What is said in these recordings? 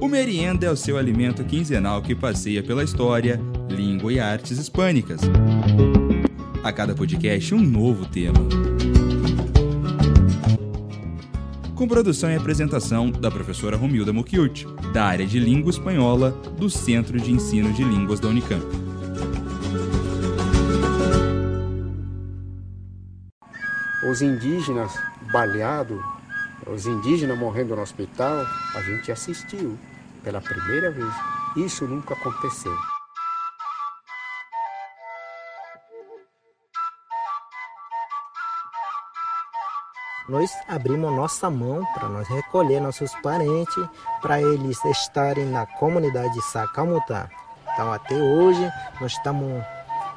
O merienda é o seu alimento quinzenal que passeia pela história, língua e artes hispânicas. A cada podcast, um novo tema. Com produção e apresentação da professora Romilda Mucchiuti, da área de língua espanhola do Centro de Ensino de Línguas da Unicamp. Os indígenas baleados, os indígenas morrendo no hospital, a gente assistiu pela primeira vez. Isso nunca aconteceu. nós abrimos nossa mão para nós recolher nossos parentes, para eles estarem na comunidade de Sacamutá. Então, até hoje, nós estamos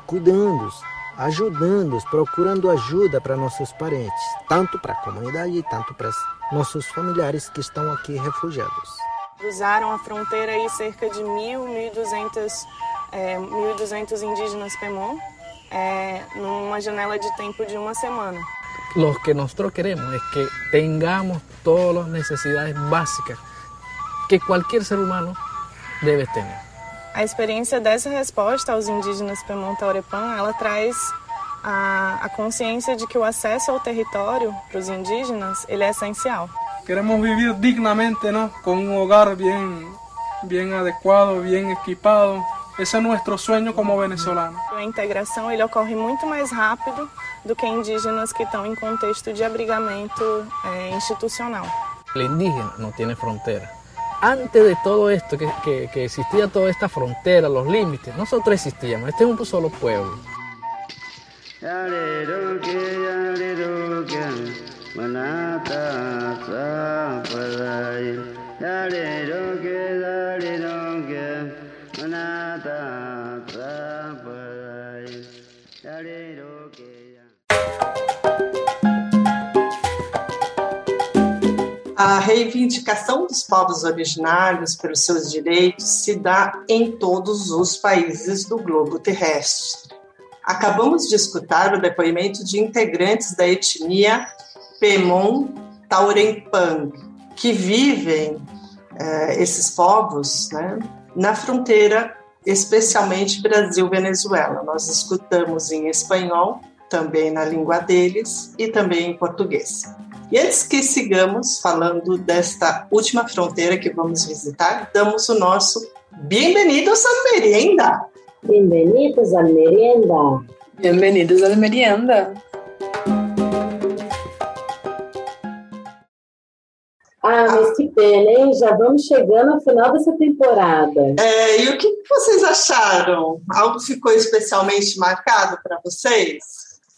cuidando, ajudando, procurando ajuda para nossos parentes, tanto para a comunidade, tanto para nossos familiares que estão aqui refugiados. Cruzaram a fronteira aí cerca de 1.000, 1.200 é, 1.200 indígenas Pemon, é, numa janela de tempo de uma semana. lo que nosotros queremos es que tengamos todas las necesidades básicas que cualquier ser humano debe tener. A experiência dessa resposta aos indígenas Pemontaurepã, ela traz a, a consciência de que o acesso ao território para os indígenas, ele é essencial. Queremos vivir dignamente, ¿no? Con un hogar bien, bien adecuado, bien equipado, esse é nosso sonho como venezolano. A integração ele ocorre muito mais rápido do que indígenas que estão em contexto de abrigamento é, institucional. O indígena não tem fronteira. Antes de todo esto, que, que, existía toda esta frontera, los límites, nosotros existíamos, este es un solo pueblo. A reivindicação dos povos originários pelos seus direitos se dá em todos os países do globo terrestre. Acabamos de escutar o depoimento de integrantes da etnia Pemon Taurempang, que vivem eh, esses povos né, na fronteira, especialmente Brasil-Venezuela. Nós escutamos em espanhol, também na língua deles, e também em português. E antes que sigamos falando desta última fronteira que vamos visitar, damos o nosso bem-vindos à merienda. Bem-vindos à merienda. Bem-vindos à merienda. Ah, mas que pena, hein? Já vamos chegando ao final dessa temporada. É, e o que vocês acharam? Algo ficou especialmente marcado para vocês?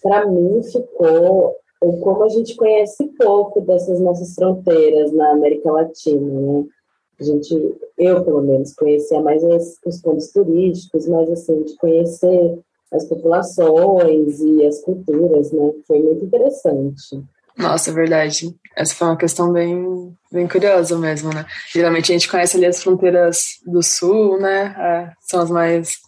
Para mim ficou ou como a gente conhece pouco dessas nossas fronteiras na América Latina, né? A gente, eu pelo menos, conhecia mais os, os pontos turísticos, mas assim, de conhecer as populações e as culturas, né? Foi muito interessante. Nossa, é verdade. Essa foi uma questão bem, bem curiosa mesmo, né? Geralmente a gente conhece ali as fronteiras do sul, né? É, são as mais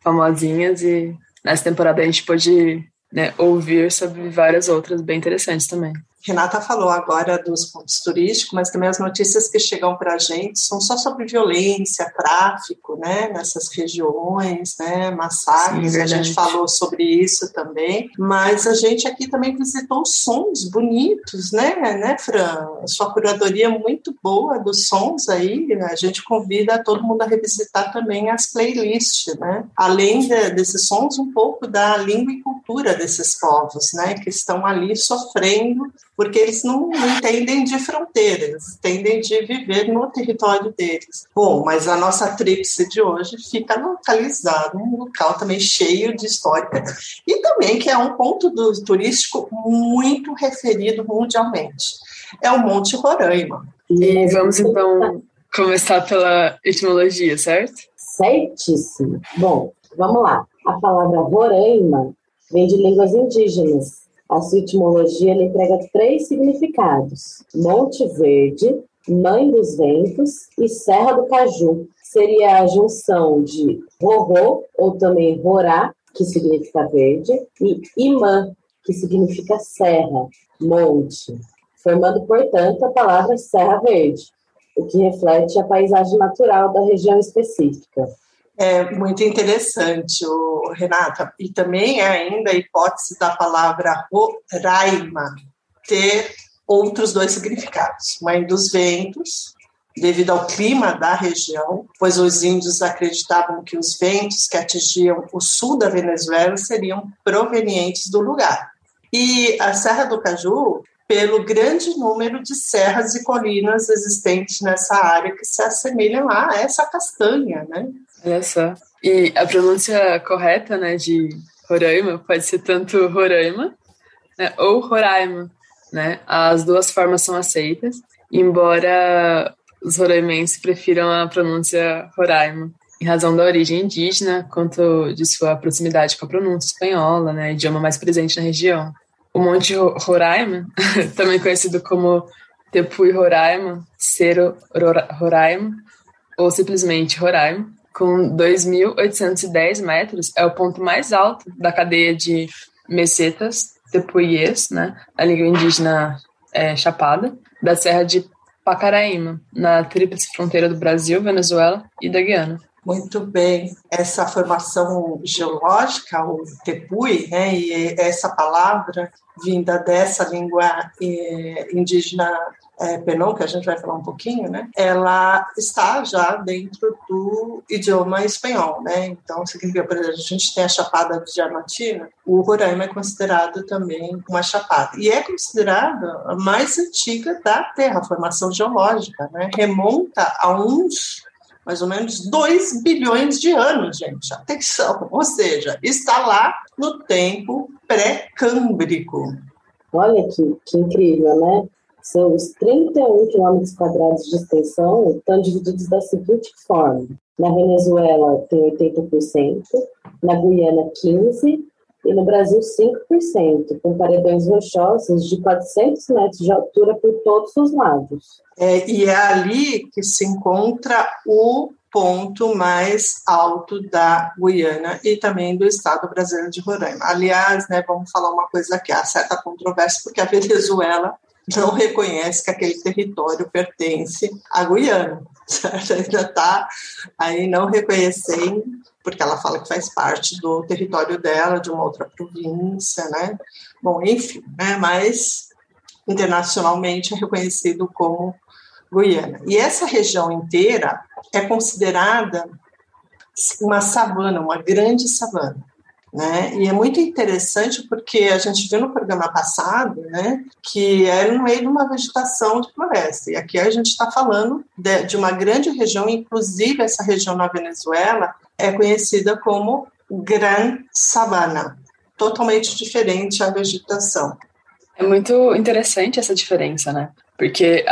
famosinhas e nessa temporada a gente pôde né, ouvir sobre várias outras bem interessantes também. Renata falou agora dos pontos turísticos, mas também as notícias que chegam para a gente são só sobre violência, tráfico, né, nessas regiões, né, massacres. Sim, a gente falou sobre isso também, mas a gente aqui também visitou sons bonitos, né, né, Fran? Sua curadoria é muito boa dos sons aí. A gente convida todo mundo a revisitar também as playlists, né? Além de, desses sons, um pouco da língua e cultura desses povos, né, que estão ali sofrendo porque eles não, não entendem de fronteiras, eles entendem de viver no território deles. Bom, mas a nossa tríplice de hoje fica localizada num local também cheio de história e também que é um ponto do, turístico muito referido mundialmente. É o Monte Roraima. E vamos então começar pela etimologia, certo? Certíssimo. Bom, vamos lá. A palavra Roraima vem de línguas indígenas a sua etimologia ele entrega três significados: Monte Verde, Mãe dos Ventos e Serra do Caju. Seria a junção de Rorô, ou também Rorá, que significa verde, e Imã, que significa serra, monte. formando, portanto, a palavra Serra Verde, o que reflete a paisagem natural da região específica. É muito interessante, Renata. E também é ainda a hipótese da palavra Roraima ter outros dois significados: mãe dos ventos, devido ao clima da região, pois os índios acreditavam que os ventos que atingiam o sul da Venezuela seriam provenientes do lugar. E a Serra do Caju, pelo grande número de serras e colinas existentes nessa área que se assemelham a essa castanha, né? Olha só. E a pronúncia correta, né, de Roraima pode ser tanto Roraima né, ou Roraima, né? As duas formas são aceitas, embora os roraimenses prefiram a pronúncia Roraima, em razão da origem indígena, quanto de sua proximidade com a pronúncia espanhola, né, idioma mais presente na região. O Monte Roraima, também conhecido como Tepuy Roraima, Cerro Roraima, ou simplesmente Roraima, com 2.810 metros, é o ponto mais alto da cadeia de mesetas tepuyês, né, a língua indígena é, chapada, da Serra de Pacaraíma, na tríplice fronteira do Brasil, Venezuela e da Guiana. Muito bem. Essa formação geológica, o tepui, né, e essa palavra vinda dessa língua eh, indígena é, Penon, que a gente vai falar um pouquinho, né, ela está já dentro do idioma espanhol, né, então significa, por exemplo, a gente tem a Chapada de Diamantina, o Roraima é considerado também uma chapada, e é considerada a mais antiga da Terra, a formação geológica, né, remonta a uns mais ou menos 2 bilhões de anos, gente. Atenção, ou seja, está lá no tempo pré-câmbrico. Olha que, que incrível, né? São os 31 quilômetros quadrados de extensão estão divididos da seguinte forma. Na Venezuela tem 80%, na Guiana 15% e no Brasil 5%, com paredões rochosos de 400 metros de altura por todos os lados. É, e é ali que se encontra o ponto mais alto da Guiana e também do estado brasileiro de Roraima. Aliás, né, vamos falar uma coisa aqui, há certa controvérsia, porque a Venezuela não reconhece que aquele território pertence à Guiana, certo? Ainda está aí não reconhecendo, porque ela fala que faz parte do território dela, de uma outra província, né? Bom, enfim, né? Mas internacionalmente é reconhecido como Guiana. E essa região inteira é considerada uma savana, uma grande savana. Né? E é muito interessante porque a gente viu no programa passado né, que era no meio de uma vegetação de floresta. E aqui a gente está falando de, de, uma grande região, inclusive essa região na Venezuela é conhecida como Gran Sabana, totalmente diferente a vegetação. É muito interessante essa diferença, né? Porque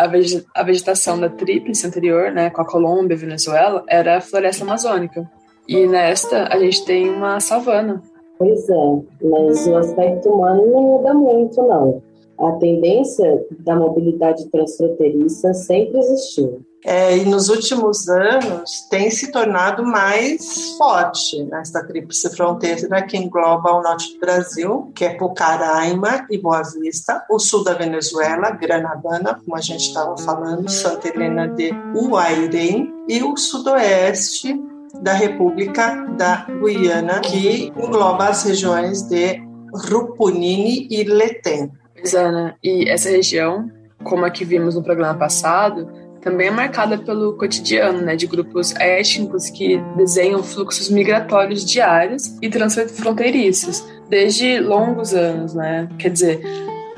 a vegetação da tríplice anterior, né, com a Colômbia e Venezuela, era a floresta amazônica. E nesta a gente tem uma savana, Pois é, mas o aspecto humano não muda muito, não. A tendência da mobilidade transfronteiriça sempre existiu. É, e nos últimos anos tem se tornado mais forte nesta tríplice fronteira que engloba o norte do Brasil, que é Pucaraima e Boa Vista, o sul da Venezuela, Granadana, como a gente estava falando, Santa Helena de Uairém, e o sudoeste da República da Guiana, que engloba as regiões de Rupunini e Letém. Pois é, né? E essa região, como a que vimos no programa passado, também é marcada pelo cotidiano, né, de grupos étnicos que desenham fluxos migratórios diários e transfronteiriços desde longos anos, né? Quer dizer,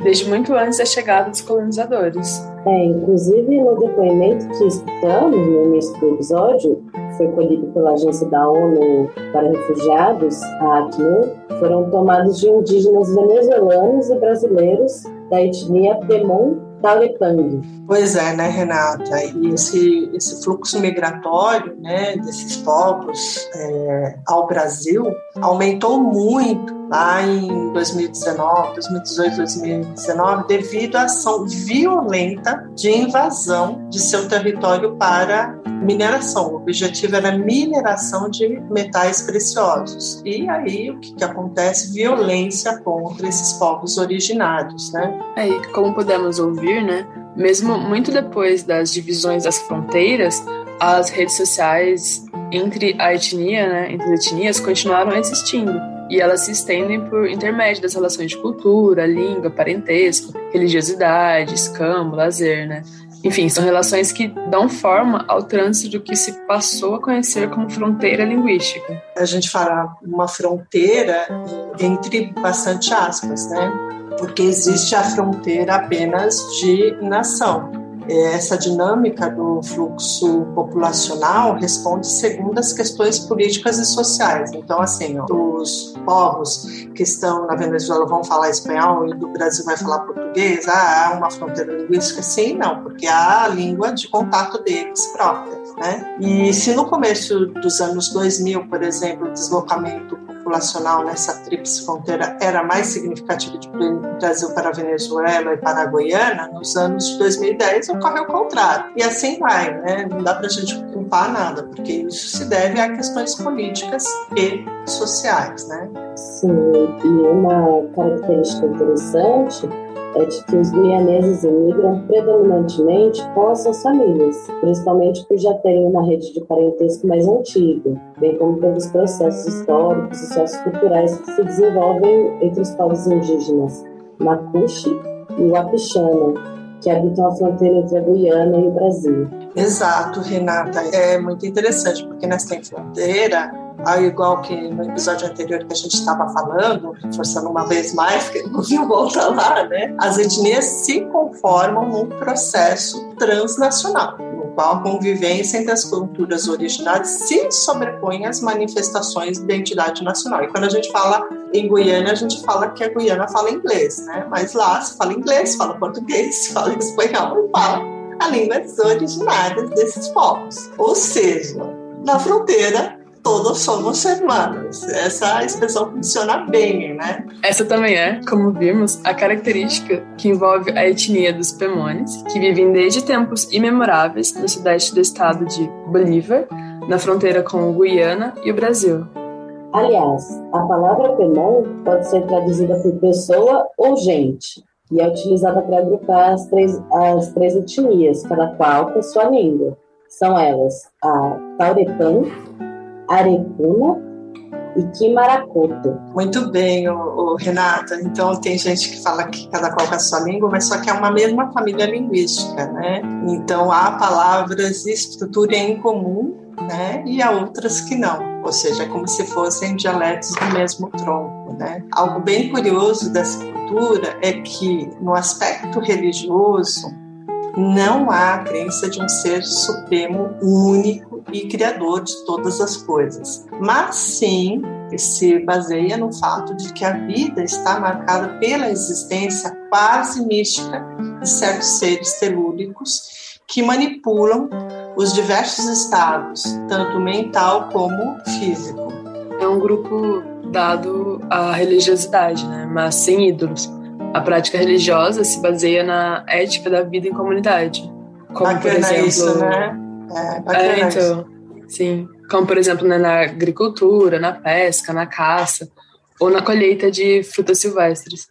desde muito antes da chegada dos colonizadores. É, inclusive no depoimento que escutamos no início do episódio, foi colhido pela Agência da ONU para Refugiados, a ACNUR, foram tomados de indígenas venezuelanos e brasileiros da etnia Pemon Talepang. Pois é, né, Renata? E esse, esse fluxo migratório né, desses povos é, ao Brasil aumentou muito lá em 2019, 2018, 2019, devido à ação violenta de invasão de seu território para mineração. O objetivo era mineração de metais preciosos. E aí o que, que acontece? Violência contra esses povos originários, né? É, e como podemos ouvir, né? Mesmo muito depois das divisões das fronteiras, as redes sociais entre a etnia, né, entre as etnias, continuaram existindo. E elas se estendem por intermédio das relações de cultura, língua, parentesco, religiosidade, escambo, lazer, né? Enfim, são relações que dão forma ao trânsito do que se passou a conhecer como fronteira linguística. A gente fala uma fronteira entre bastante aspas, né? Porque existe a fronteira apenas de nação essa dinâmica do fluxo populacional responde segundo as questões políticas e sociais. Então, assim, os povos que estão na Venezuela vão falar espanhol e do Brasil vai falar português, ah, há uma fronteira linguística? Sim, não, porque há a língua de contato deles própria. Né? E se no começo dos anos 2000, por exemplo, o deslocamento populacional nessa tríplice fronteira era mais significativa do Brasil para a Venezuela e para a Guiana, nos anos de 2010 ocorre o contrário. E assim vai, né? Não dá para a gente culpar nada, porque isso se deve a questões políticas e sociais, né? Sim, e uma característica interessante é de que os guianeses imigram predominantemente com as suas famílias, principalmente por já terem uma rede de parentesco mais antiga, bem como pelos processos históricos e socioculturais que se desenvolvem entre os povos indígenas Macuxi e Wapixana, que habitam a fronteira entre a Guiana e o Brasil. Exato, Renata. É muito interessante, porque nessa fronteira ao igual que no episódio anterior que a gente estava falando, reforçando uma vez mais, que não viu volta lá, né? As etnias se conformam num processo transnacional, no qual a convivência entre as culturas originárias se sobrepõe às manifestações de identidade nacional. E quando a gente fala em Guiana, a gente fala que a Guiana fala inglês, né? Mas lá se fala inglês, fala português, fala espanhol e fala a línguas originárias desses povos. Ou seja, na fronteira todos somos hermanos. Essa expressão funciona bem, né? Essa também é, como vimos, a característica que envolve a etnia dos Pemones, que vivem desde tempos imemoráveis no sudeste do estado de Bolívar, na fronteira com Guiana e o Brasil. Aliás, a palavra Pemon pode ser traduzida por pessoa ou gente, e é utilizada para agrupar as três, as três etnias, cada qual com sua língua. São elas a Taurepan, Arecuna e Kimaracoto. Muito bem, o, Renata. Então, tem gente que fala que cada qual com a sua língua, mas só que é uma mesma família linguística, né? Então, há palavras de estrutura em comum, né? E há outras que não. Ou seja, é como se fossem dialetos do mesmo tronco, né? Algo bem curioso dessa cultura é que, no aspecto religioso, não há a crença de um ser supremo único e criador de todas as coisas, mas sim se baseia no fato de que a vida está marcada pela existência quase mística de certos seres telúricos que manipulam os diversos estados, tanto mental como físico. É um grupo dado à religiosidade, né? mas sem ídolos a prática religiosa se baseia na ética da vida em comunidade. Como, bacana por exemplo, isso, né? É, bacana é, então, isso. sim. Como, por exemplo, né, na agricultura, na pesca, na caça ou na colheita de frutas silvestres.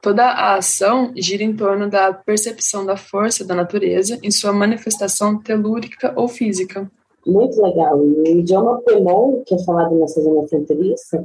Toda a ação gira em torno da percepção da força da natureza em sua manifestação telúrica ou física. Muito legal. E o idioma Pemon, que é falado nessa zona fronteiriça,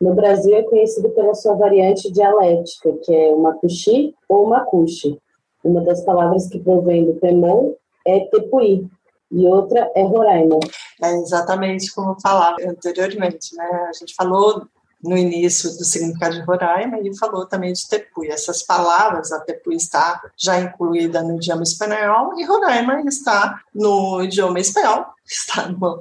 no Brasil é conhecido pela sua variante dialética, que é o macuxi ou macuxi. Uma das palavras que provém do Pemon é tepuí, e outra é Roraima. É exatamente como falava anteriormente, né? A gente falou no início do significado de Roraima e falou também de Tepuí. Essas palavras, a Tepuí está já incluída no idioma espanhol e Roraima está no idioma espanhol, está no,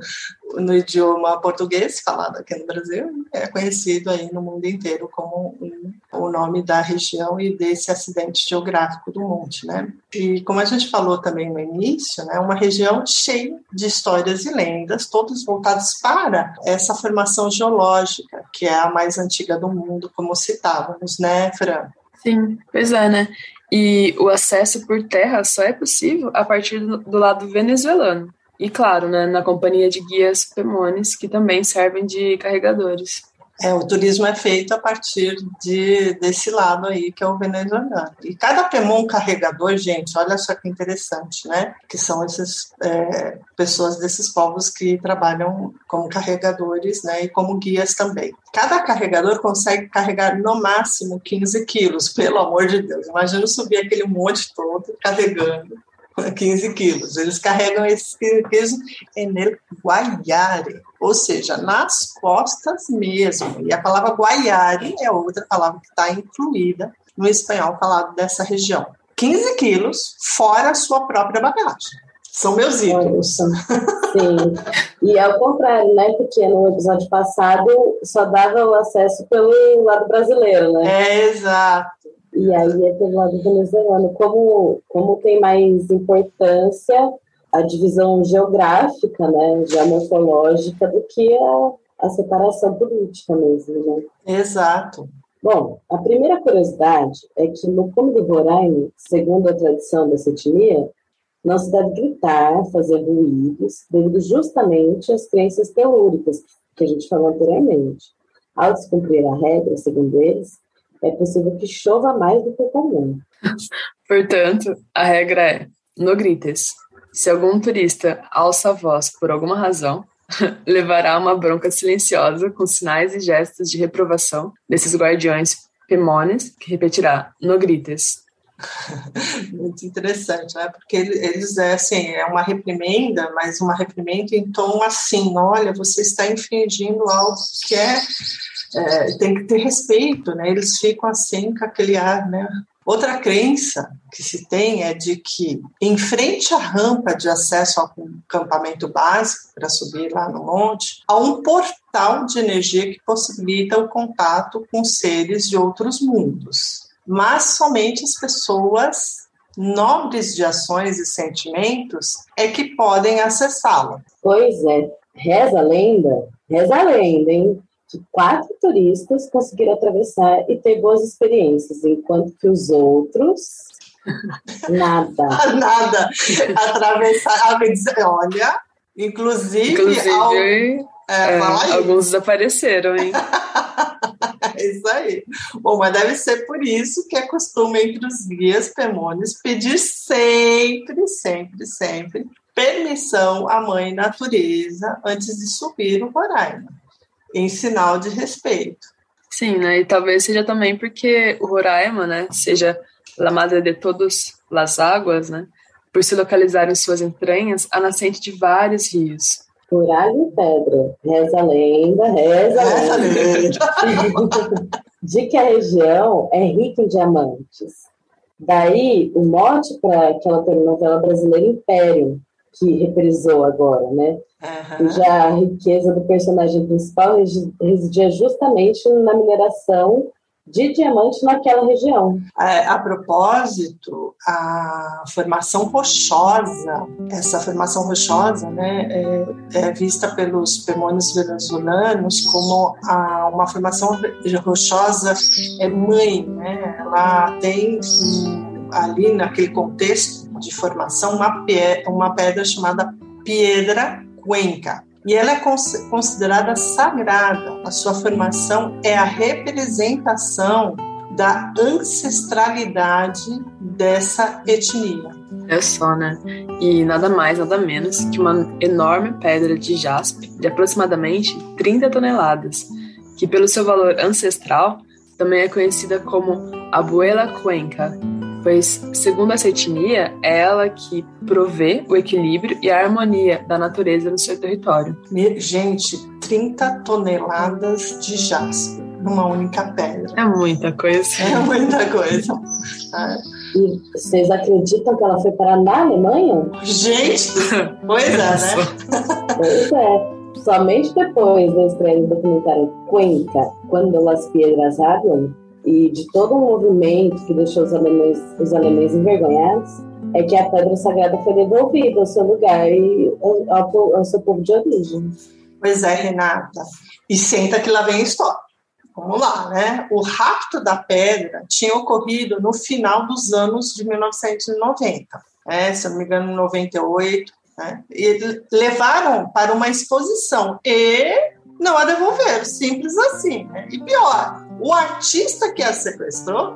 no idioma português falado aqui no Brasil, é conhecido aí no mundo inteiro como um o nome da região e desse acidente geográfico do monte, né? E como a gente falou também no início, né, uma região cheia de histórias e lendas, todos voltados para essa formação geológica, que é a mais antiga do mundo, como citávamos, né, Fran? Sim, pois é, né? E o acesso por terra só é possível a partir do lado venezuelano. E claro, né, na companhia de guias Pemones, que também servem de carregadores. É, o turismo é feito a partir de, desse lado aí, que é o venezuelano. E cada Pemon carregador, gente, olha só que interessante, né? Que são essas é, pessoas desses povos que trabalham como carregadores, né? E como guias também. Cada carregador consegue carregar no máximo 15 quilos, pelo amor de Deus. Imagina subir aquele monte todo carregando 15 quilos. Eles carregam esse peso em guaiare, ou seja, nas costas mesmo. E a palavra guaiare é outra palavra que está incluída no espanhol falado dessa região. 15 quilos fora a sua própria bagagem. São meus ídolos. Sim. E ao contrário, né? Porque no episódio passado só dava o acesso pelo lado brasileiro, né? É, exato. E aí é pelo lado venezuelano. Como, como tem mais importância a divisão geográfica, né, geomorfológica, do que a, a separação política mesmo, né? Exato. Bom, a primeira curiosidade é que no cume do Roraima, segundo a tradição dessa etnia, não se deve gritar, fazer ruídos, devido justamente às crenças telúricas que a gente falou anteriormente. Ao descumprir a regra, segundo eles, é possível que chova mais do que o comum. Portanto, a regra é: no grites. Se algum turista alça a voz por alguma razão, levará uma bronca silenciosa com sinais e gestos de reprovação desses guardiões pemones, que repetirá: no grites. Muito interessante, né? Porque eles é assim, é uma reprimenda, mas uma reprimenda em tom assim, olha, você está infringindo algo que é, é tem que ter respeito, né? Eles ficam assim com aquele ar, né? Outra crença que se tem é de que, em frente à rampa de acesso ao acampamento básico, para subir lá no monte, há um portal de energia que possibilita o contato com seres de outros mundos. Mas somente as pessoas nobres de ações e sentimentos é que podem acessá-la. Pois é, reza a lenda, reza a lenda, hein? Que quatro turistas conseguiram atravessar e ter boas experiências, enquanto que os outros nada. nada. Atravessar, olha, inclusive, inclusive ao, é, é, alguns desapareceram, hein? é isso aí. Bom, mas deve ser por isso que é costume entre os guias pemones pedir sempre, sempre, sempre permissão à mãe natureza antes de subir o Roraima em sinal de respeito. Sim, né? E talvez seja também porque o Roraima, né, seja la madre de todas as águas, né, por se localizar em suas entranhas a nascente de vários rios. Por água e pedra, reza a lenda, reza a lenda, de que a região é rica em diamantes. Daí o mote para aquela telenovela brasileira Império, que reprisou agora, né? Uhum. Já a riqueza do personagem principal residia justamente na mineração de diamante naquela região. A, a, propósito, a formação rochosa, essa formação rochosa, né, é, é vista pelos pemônios venezuelanos como a, uma formação rochosa é mãe, né? Ela tem ali naquele contexto de formação uma, uma pedra chamada Piedra Cuenca. E ela é considerada sagrada. A sua formação é a representação da ancestralidade dessa etnia. É só, né? E nada mais, nada menos que uma enorme pedra de jaspe de aproximadamente 30 toneladas, que pelo seu valor ancestral também é conhecida como Abuela Cuenca, pois, segundo essa etnia, é ela que provê o equilíbrio e a harmonia da natureza no seu território. Gente, 30 toneladas de jaspe numa única pedra. É muita coisa. É muita coisa. É. E vocês acreditam que ela foi parar na Alemanha? Gente, pois é, né? Pois é. Somente depois da estreia do documentário Cuenca, Quando as Piedras Hablam, e de todo um movimento que deixou os alemães, os alemães envergonhados, é que a pedra sagrada foi devolvida ao seu lugar e ao, ao seu povo de origem. Pois é, Renata. E senta que lá vem a história. Vamos lá, né? O rapto da pedra tinha ocorrido no final dos anos de 1990, né? se eu não me engano, 98. Né? E levaram para uma exposição e não a devolveram, simples assim. Né? E pior, o artista que a sequestrou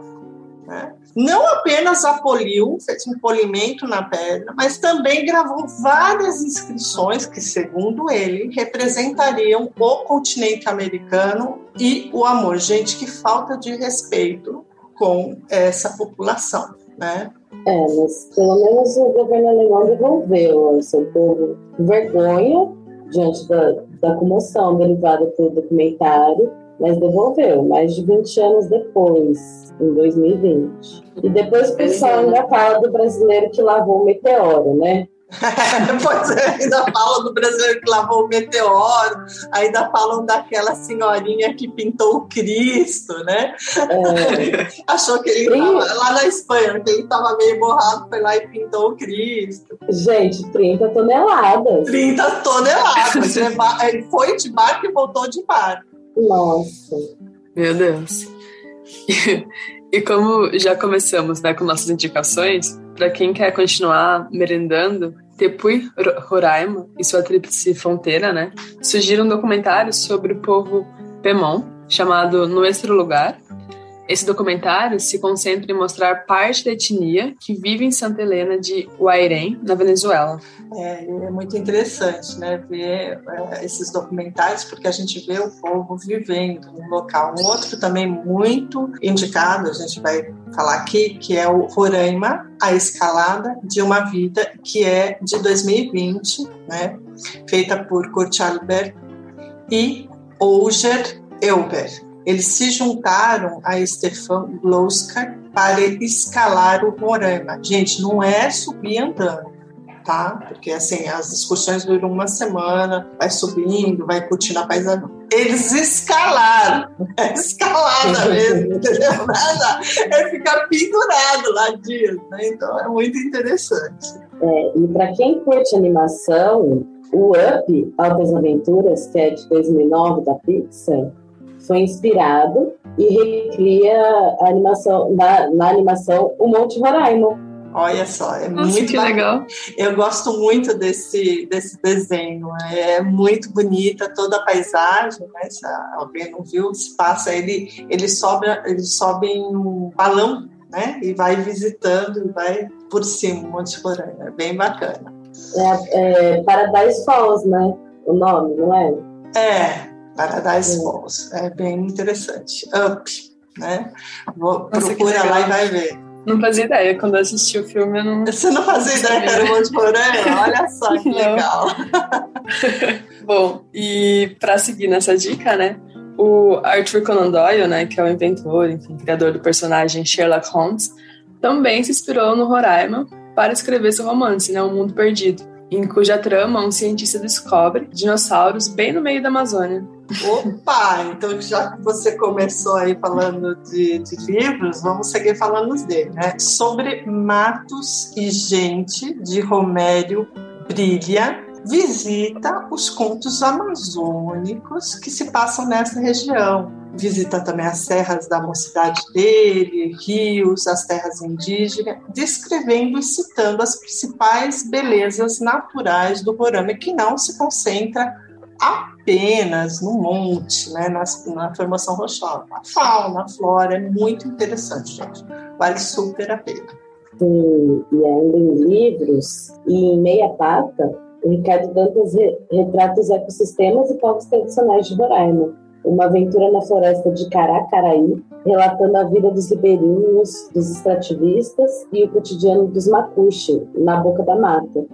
né, não apenas a poliu, fez um polimento na pedra, mas também gravou várias inscrições que, segundo ele, representariam o continente americano e o amor. Gente, que falta de respeito com essa população, né? É, mas pelo menos o governo alemão devolveu ao seu povo vergonha diante da, da comoção derivada do documentário, mas devolveu mais de 20 anos depois, em 2020. E depois o pessoal ainda fala do brasileiro que lavou o meteoro, né? pois é, ainda falam do brasileiro que lavou o meteoro, ainda falam daquela senhorinha que pintou o Cristo, né? É. Achou que ele estava lá na Espanha, que ele estava meio borrado, foi lá e pintou o Cristo. Gente, 30 toneladas. 30 toneladas. ele foi de barco e voltou de barco. Nossa. Meu Deus. E como já começamos né, com nossas indicações, para quem quer continuar merendando, Tepuy Roraima e sua tríplice fronteira, né, surgiram um documentário sobre o povo Pemon, chamado Nuestro Lugar. Esse documentário se concentra em mostrar parte da etnia que vive em Santa Helena de Huairém, na Venezuela. É, é muito interessante, né, ver é, esses documentários, porque a gente vê o povo vivendo no local. Um outro também muito indicado, a gente vai falar aqui, que é o Roraima, a escalada de uma vida, que é de 2020, né, feita por Kurt Albert e Olger Elber. Eles se juntaram a Stefan Gloskar para escalar o Roraima. Gente, não é subir andando tá? Porque assim, as excursões duram uma semana, vai subindo, vai curtindo a paisagem. Eles escalaram, é escalada mesmo, entendeu? Nada, é ficar pendurado lá dias, né? Então é muito interessante. É, e para quem curte animação, o Up Altas Aventuras, que é de 2009 da Pixar, foi inspirado e recria a animação na, na animação O Monte Roraima Olha só, é Nossa, muito legal. Eu gosto muito desse, desse desenho. É muito bonita toda a paisagem, né? Se alguém não viu, se passa, ele, ele sobe, ele sobe em um balão, né? E vai visitando e vai por cima, Monte Roraima. É bem bacana. É, é Paradise Falls, né? O nome, não é? É, Paradise. Falls. É bem interessante. Up, né? Vou, Nossa, procura lá e vai ver. Não fazia ideia. Quando eu assisti o filme, eu não. Você não fazia ideia que era o Monte Morango? Olha só que legal. Bom, e para seguir nessa dica, né? O Arthur Conan Doyle, né, que é o inventor, enfim, criador do personagem Sherlock Holmes, também se inspirou no Roraima para escrever seu romance, né, O Mundo Perdido, em cuja trama um cientista descobre dinossauros bem no meio da Amazônia. Opa! Então, já que você começou aí falando de, de livros, vamos seguir falando dele, né? Sobre Matos e Gente, de Romério Brilha, visita os contos amazônicos que se passam nessa região. Visita também as serras da mocidade dele, rios, as terras indígenas, descrevendo e citando as principais belezas naturais do Roraima, que não se concentra apenas no monte, né, na, na formação rochosa. A fauna, a flora é muito interessante, gente. Vale super a pena. Sim, e ainda em livros e em meia pata, o Ricardo Dantas retrata os ecossistemas e povos tradicionais de Roraima. Uma aventura na floresta de Caracaraí, relatando a vida dos ribeirinhos, dos extrativistas e o cotidiano dos mapuche, na boca da mata,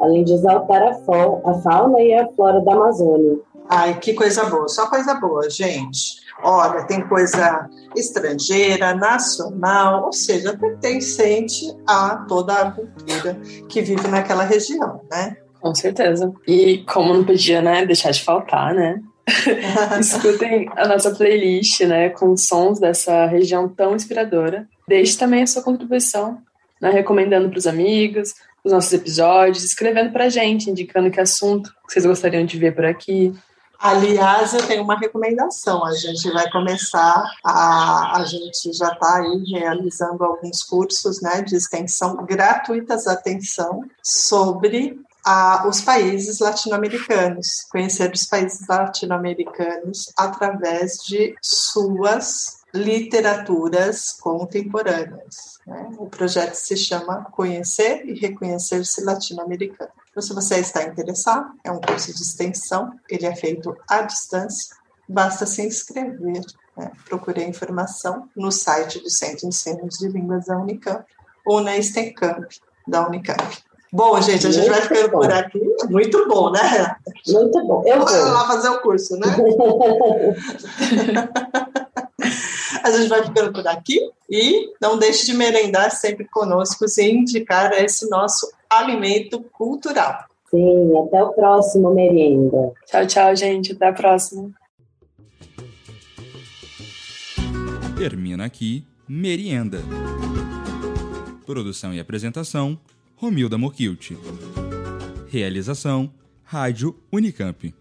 além de exaltar a, a fauna e a flora da Amazônia. Ai, que coisa boa, só coisa boa, gente. Olha, tem coisa estrangeira, nacional, ou seja, pertencente a toda a cultura que vive naquela região, né? Com certeza. E como não podia, né, deixar de faltar, né? escutem a nossa playlist, né, com sons dessa região tão inspiradora. Deixe também a sua contribuição, né, recomendando para os amigos os nossos episódios, escrevendo para gente, indicando que assunto vocês gostariam de ver por aqui. Aliás, eu tenho uma recomendação. A gente vai começar a. A gente já está aí realizando alguns cursos né, de extensão gratuitas, atenção, sobre a, os países latino-americanos, conhecer os países latino-americanos através de suas literaturas contemporâneas. Né? O projeto se chama Conhecer e Reconhecer-se Latino-Americano. Então, se você está interessado, é um curso de extensão, ele é feito à distância, basta se inscrever. Né? Procure a informação no site do Centro de Ensino de Línguas da Unicamp ou na Stencamp da Unicamp. Bom, gente, a gente vai ficando por aqui. Muito bom, né, Renata? Muito bom. Eu vou lá fazer o curso, né? a gente vai ficando por aqui e não deixe de merendar sempre conosco e indicar esse nosso alimento cultural. Sim, até o próximo merenda. Tchau, tchau, gente. Até a próxima. Termina aqui Merienda. Produção e apresentação: Romilda Mokilt. Realização: Rádio Unicamp.